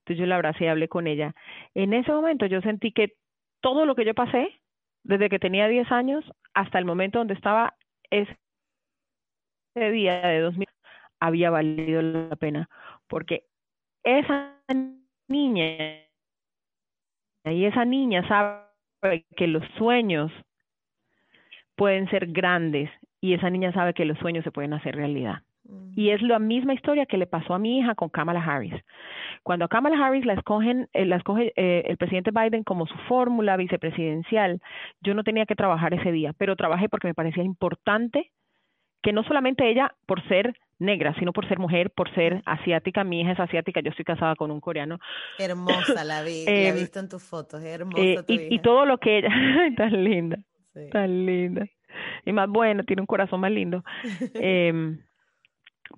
Entonces yo la abracé y hablé con ella. En ese momento yo sentí que todo lo que yo pasé, desde que tenía 10 años hasta el momento donde estaba ese día de 2000, había valido la pena. Porque esa niña y esa niña sabe que los sueños pueden ser grandes y esa niña sabe que los sueños se pueden hacer realidad. Y es la misma historia que le pasó a mi hija con Kamala Harris. Cuando a Kamala Harris la escogen, eh, la escoge eh, el presidente Biden como su fórmula vicepresidencial, yo no tenía que trabajar ese día, pero trabajé porque me parecía importante que no solamente ella por ser negra, sino por ser mujer, por ser asiática. Mi hija es asiática, yo estoy casada con un coreano. Hermosa, la vi, la he em, visto en tus fotos, hermosa eh, y, todo lo que ella, tan linda, tan linda. Y más bueno, tiene un corazón más lindo. eh,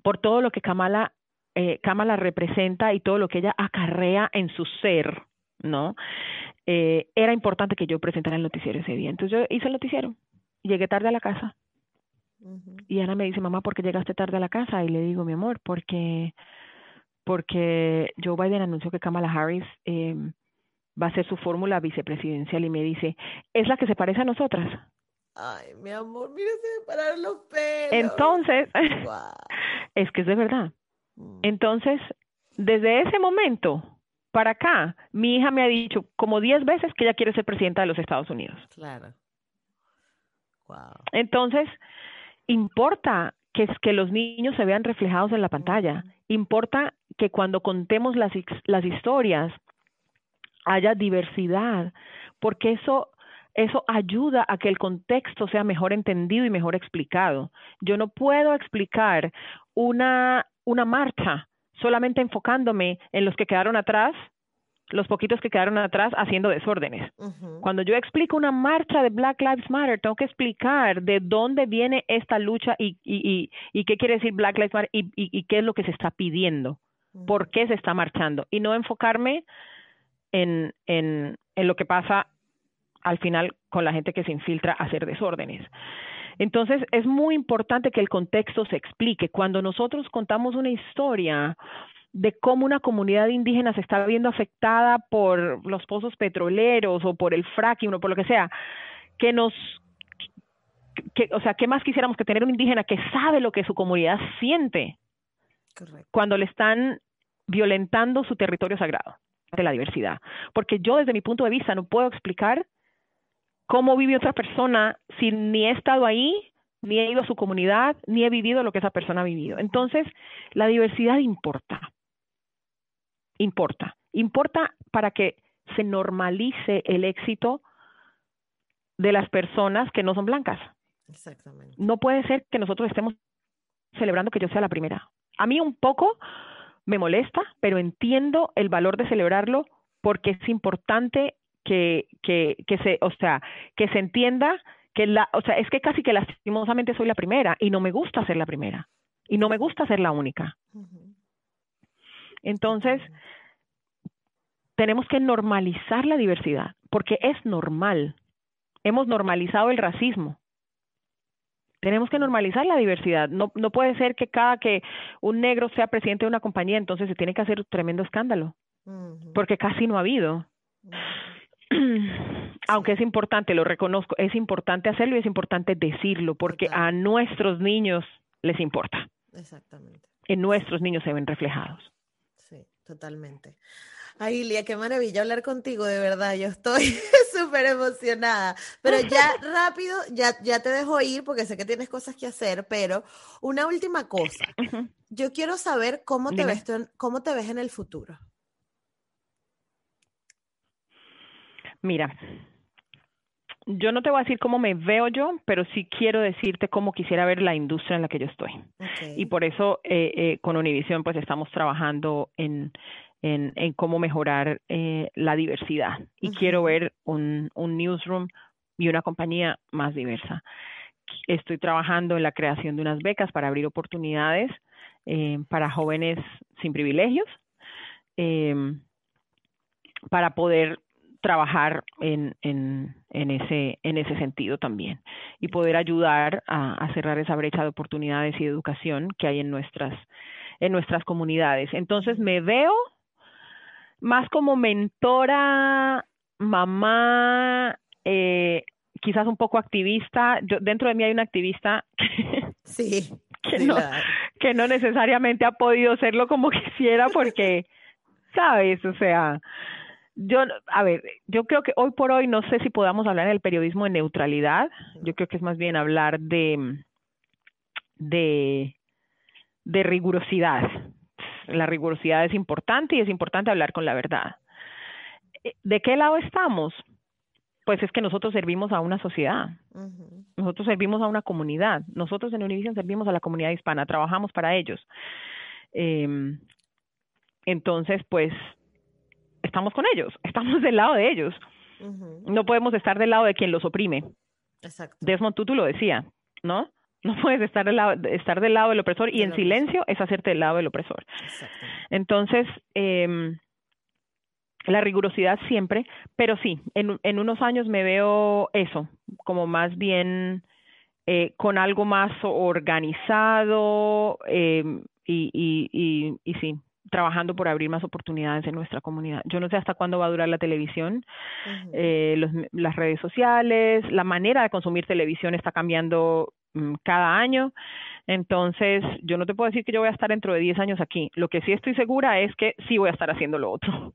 por todo lo que Kamala, eh, Kamala representa y todo lo que ella acarrea en su ser, ¿no? Eh, era importante que yo presentara el noticiero ese día. Entonces yo hice el noticiero. Llegué tarde a la casa. Y Ana me dice, mamá, ¿por qué llegaste tarde a la casa? Y le digo, mi amor, porque porque Joe Biden anunció que Kamala Harris eh, va a ser su fórmula vicepresidencial y me dice, es la que se parece a nosotras. Ay, mi amor, mira, se parar los pelos. Entonces, es que es de verdad. Mm. Entonces, desde ese momento para acá, mi hija me ha dicho como diez veces que ella quiere ser presidenta de los Estados Unidos. Claro. Wow. Entonces, importa que, los niños se vean reflejados en la pantalla. Importa que cuando contemos las, las historias haya diversidad, porque eso eso ayuda a que el contexto sea mejor entendido y mejor explicado. Yo no puedo explicar una marcha solamente enfocándome en los que quedaron atrás, los poquitos que quedaron atrás haciendo desórdenes. Cuando yo explico una marcha de Black Lives Matter, tengo que explicar de dónde viene esta lucha y, y, y, qué quiere decir Black Lives Matter y, y, qué es lo que se está pidiendo, por qué se está marchando, y no enfocarme en, en, en lo que pasa al final con la gente que se infiltra a hacer desórdenes. Entonces, es muy importante que el contexto se explique. Cuando nosotros contamos una historia de cómo una comunidad indígena se está viendo afectada por los pozos petroleros o por el fracking o por lo que sea, que nos que, o sea, ¿qué más quisiéramos que tener un indígena que sabe lo que su comunidad siente cuando le están violentando su territorio sagrado de la diversidad? Porque yo desde mi punto de vista no puedo explicar cómo vive otra persona si ni he estado ahí, ni he ido a su comunidad, ni he vivido lo que esa persona ha vivido. Entonces, la diversidad importa. Importa. Importa para que se normalice el éxito de las personas que no son blancas. Exactamente. No puede ser que nosotros estemos celebrando que yo sea la primera a mí un poco me molesta, pero entiendo el valor de celebrarlo porque es importante que, que, que se, o sea, que se entienda que la, o sea, es que casi que lastimosamente soy la primera y no me gusta ser la primera y no me gusta ser la única. Entonces, tenemos que normalizar la diversidad, porque es normal. Hemos normalizado el racismo. Tenemos que normalizar la diversidad. No, no puede ser que cada que un negro sea presidente de una compañía, entonces se tiene que hacer un tremendo escándalo, porque casi no ha habido. Aunque es importante, lo reconozco, es importante hacerlo y es importante decirlo, porque a nuestros niños les importa. Exactamente. En nuestros niños se ven reflejados. Totalmente. Ay, Ilia, qué maravilla hablar contigo, de verdad. Yo estoy súper emocionada. Pero ya rápido, ya, ya te dejo ir porque sé que tienes cosas que hacer, pero una última cosa. Yo quiero saber cómo te, ves cómo te ves en el futuro. Mira, yo no te voy a decir cómo me veo yo, pero sí quiero decirte cómo quisiera ver la industria en la que yo estoy. Y por eso eh, eh, con Univision pues estamos trabajando en, en, en cómo mejorar eh, la diversidad. Y quiero ver un, un newsroom y una compañía más diversa. Estoy trabajando en la creación de unas becas para abrir oportunidades eh, para jóvenes sin privilegios, eh, para poder trabajar en, en, en, ese, en ese sentido también y poder ayudar a, a, cerrar esa brecha de oportunidades y educación que hay en nuestras, en nuestras comunidades. Entonces me veo más como mentora, mamá, eh, quizás un poco activista. Yo, dentro de mí hay una activista sí, que, sí, no, que no necesariamente ha podido serlo como quisiera porque, ¿sabes? O sea, yo, a ver, yo creo que hoy por hoy no sé si podamos hablar en el periodismo de neutralidad. Yo creo que es más bien hablar de, de, de rigurosidad. La rigurosidad es importante y es importante hablar con la verdad. ¿De qué lado estamos? Pues es que nosotros servimos a una sociedad, uh -huh. nosotros servimos a una comunidad, nosotros en Univision servimos a la comunidad hispana, trabajamos para ellos. Eh, entonces, pues estamos con ellos, estamos del lado de ellos. Uh -huh. No podemos estar del lado de quien los oprime. Exacto. Desmond Tutu lo decía, ¿no? No puedes estar del lado, estar del lado del opresor y en silencio es hacerte del lado del opresor. Exacto. Entonces, eh, la rigurosidad siempre, pero sí, en, en, unos años me veo eso, como más bien eh, con algo más organizado eh, y, y, y, y sí, trabajando por abrir más oportunidades en nuestra comunidad. Yo no sé hasta cuándo va a durar la televisión, uh -huh. eh, los, las redes sociales, la manera de consumir televisión está cambiando um, cada año. Entonces, yo no te puedo decir que yo voy a estar dentro de 10 años aquí. Lo que sí estoy segura es que sí voy a estar haciendo lo otro.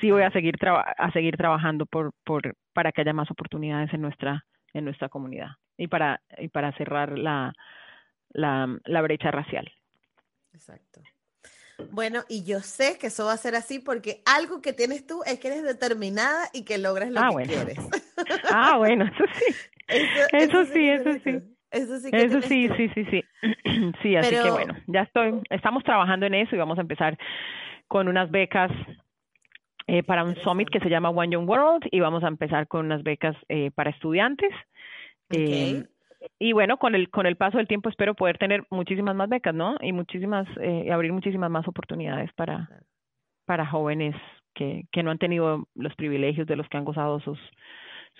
Sí voy a seguir a seguir trabajando por, por para que haya más oportunidades en nuestra en nuestra comunidad y para y para cerrar la la, la brecha racial. Exacto. Bueno, y yo sé que eso va a ser así porque algo que tienes tú es que eres determinada y que logras lo ah, que bueno. quieres. ah, bueno, eso sí. Eso, eso, eso sí, eso sí. Eso sí, que eso sí, tú. sí, sí, sí. sí, así Pero... que bueno, ya estoy, estamos trabajando en eso y vamos a empezar con unas becas eh, para un summit que se llama One Young World y vamos a empezar con unas becas eh, para estudiantes. Okay. Eh, y bueno, con el con el paso del tiempo espero poder tener muchísimas más becas, ¿no? Y muchísimas eh, abrir muchísimas más oportunidades para para jóvenes que que no han tenido los privilegios de los que han gozado sus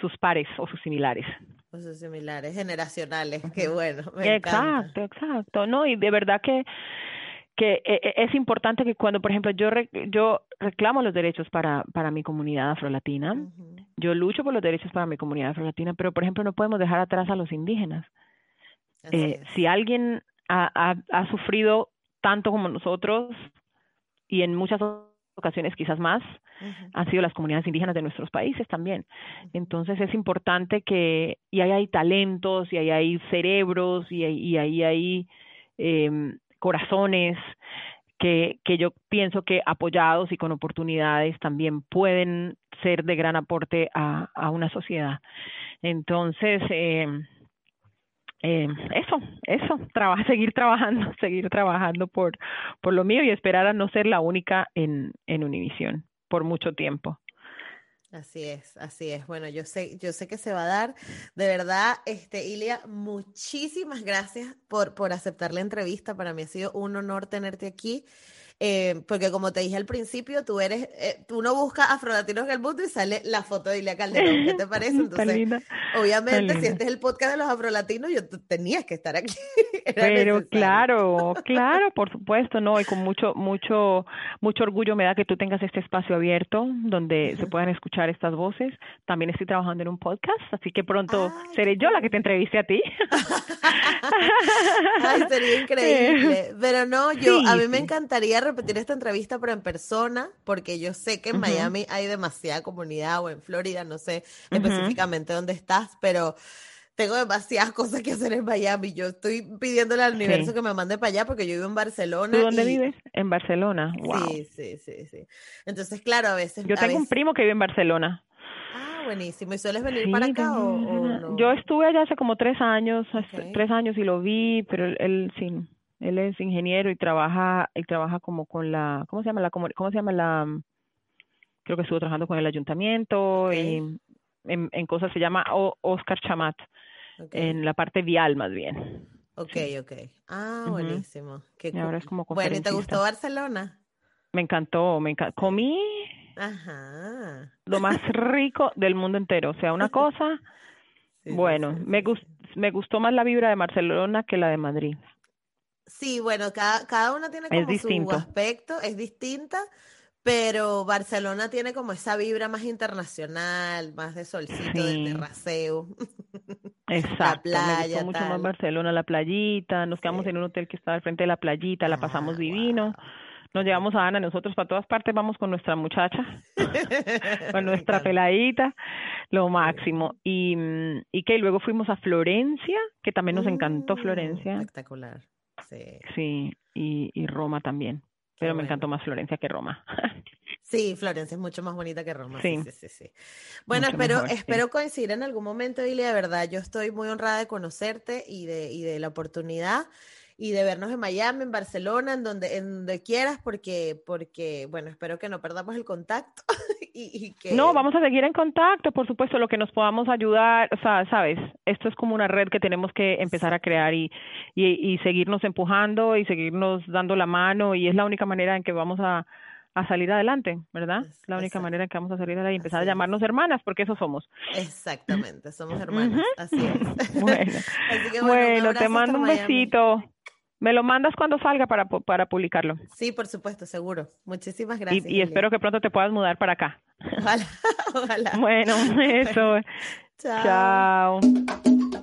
sus pares o sus similares. O sus similares generacionales, qué bueno. Me exacto, encanta. exacto. No, y de verdad que que es importante que cuando, por ejemplo, yo re, yo reclamo los derechos para para mi comunidad afrolatina, uh -huh. Yo lucho por los derechos para mi comunidad afrolatina, pero por ejemplo no podemos dejar atrás a los indígenas. Eh, si alguien ha, ha, ha sufrido tanto como nosotros y en muchas ocasiones quizás más, uh -huh. han sido las comunidades indígenas de nuestros países también. Entonces es importante que, y ahí hay talentos, y ahí hay cerebros, y ahí, y ahí hay eh, corazones que, yo pienso que apoyados y con oportunidades también pueden ser de gran aporte a, una sociedad. Entonces, eh, eh, eso, eso, seguir trabajando, seguir trabajando por, por lo mío y esperar a no ser la única en, en Univisión por mucho tiempo. Así es, así es. Bueno, yo sé, yo sé que se va a dar. De verdad, este, Ilia, muchísimas gracias por, por aceptar la entrevista. Para mí ha sido un honor tenerte aquí. Eh, porque como te dije al principio, tú eres, eh, tú no buscas afrolatinos en el mundo y sale la foto de Ilia Calderón, ¿qué te parece? Entonces, obviamente, si este es el podcast de los afrolatinos, yo tenías que estar aquí. Pero claro, claro, por supuesto, no, y con mucho, mucho, mucho orgullo me da que tú tengas este espacio abierto donde se puedan escuchar estas voces. También estoy trabajando en un podcast, así que pronto seré yo la que te entreviste a ti. Ay, sería increíble. Pero no, yo, a mí me encantaría repetir esta entrevista, pero en persona, porque yo sé que en Miami hay demasiada comunidad o en Florida, no sé específicamente dónde estás, pero tengo demasiadas cosas que hacer en Miami. Yo estoy pidiéndole al universo que me mande para allá porque yo vivo en Barcelona. ¿Tú dónde vives? En Barcelona. Wow. Sí, sí, sí, sí. Entonces, claro, a veces. Yo tengo un primo que vive en Barcelona. Ah, buenísimo. ¿Y sueles venir para acá o, no? Yo estuve allá hace como tres años, tres años y lo vi, pero él, sí, él es ingeniero y trabaja y trabaja como con la, ¿cómo se llama la, cómo se llama la? Creo que estuvo trabajando con el ayuntamiento y en, en cosas se llama Oscar Chamat, en la parte vial más bien. Ok, ok. Ah, buenísimo. y ahora es como bueno, ¿y te gustó Barcelona? Me encantó, me encantó. Comí Ajá. lo más rico del mundo entero. O sea, una cosa, bueno, me, me gustó más la vibra de Barcelona que la de Madrid. Sí, bueno, cada, cada una tiene como su aspecto, es distinta, pero Barcelona tiene como esa vibra más internacional, más de solcito, de terraceo. Exacto, la playa, me gustó mucho más Barcelona, la playita, nos quedamos en un hotel que estaba al frente de la playita, la pasamos ah, divino. Nos llevamos a Ana, nosotros para todas partes vamos con nuestra muchacha, con nuestra peladita, lo máximo. Y, mm, y que luego fuimos a Florencia, que también nos encantó mm, Florencia. Espectacular. Sí. Sí, y, y Roma también pero me encantó más Florencia que Roma. sí, Florencia es mucho más bonita que Roma. Sí, sí, sí. Bueno, espero, espero coincidir en algún momento, Ili, de verdad. Yo estoy muy honrada de conocerte y de, y de la oportunidad y de vernos en Miami, en Barcelona, en donde, en donde quieras, porque, porque, bueno, espero que no perdamos el contacto. y, que... No, vamos a seguir en contacto, por supuesto, lo que nos podamos ayudar, o sea, sabes, esto es como una red que tenemos que empezar a crear y, y, y seguirnos empujando y seguirnos dando la mano y es la única manera en que vamos a, a salir adelante, ¿verdad? La única manera en que vamos a salir adelante y empezar a llamarnos hermanas, porque eso somos. Exactamente, somos hermanas, así es. Bueno, bueno te mando un besito. Me lo mandas cuando salga para, para publicarlo. Sí, por supuesto, seguro. Muchísimas gracias. Y, espero que pronto te puedas mudar para acá. Ojalá, ojalá. Bueno, eso. Chao. Chao.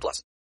plus.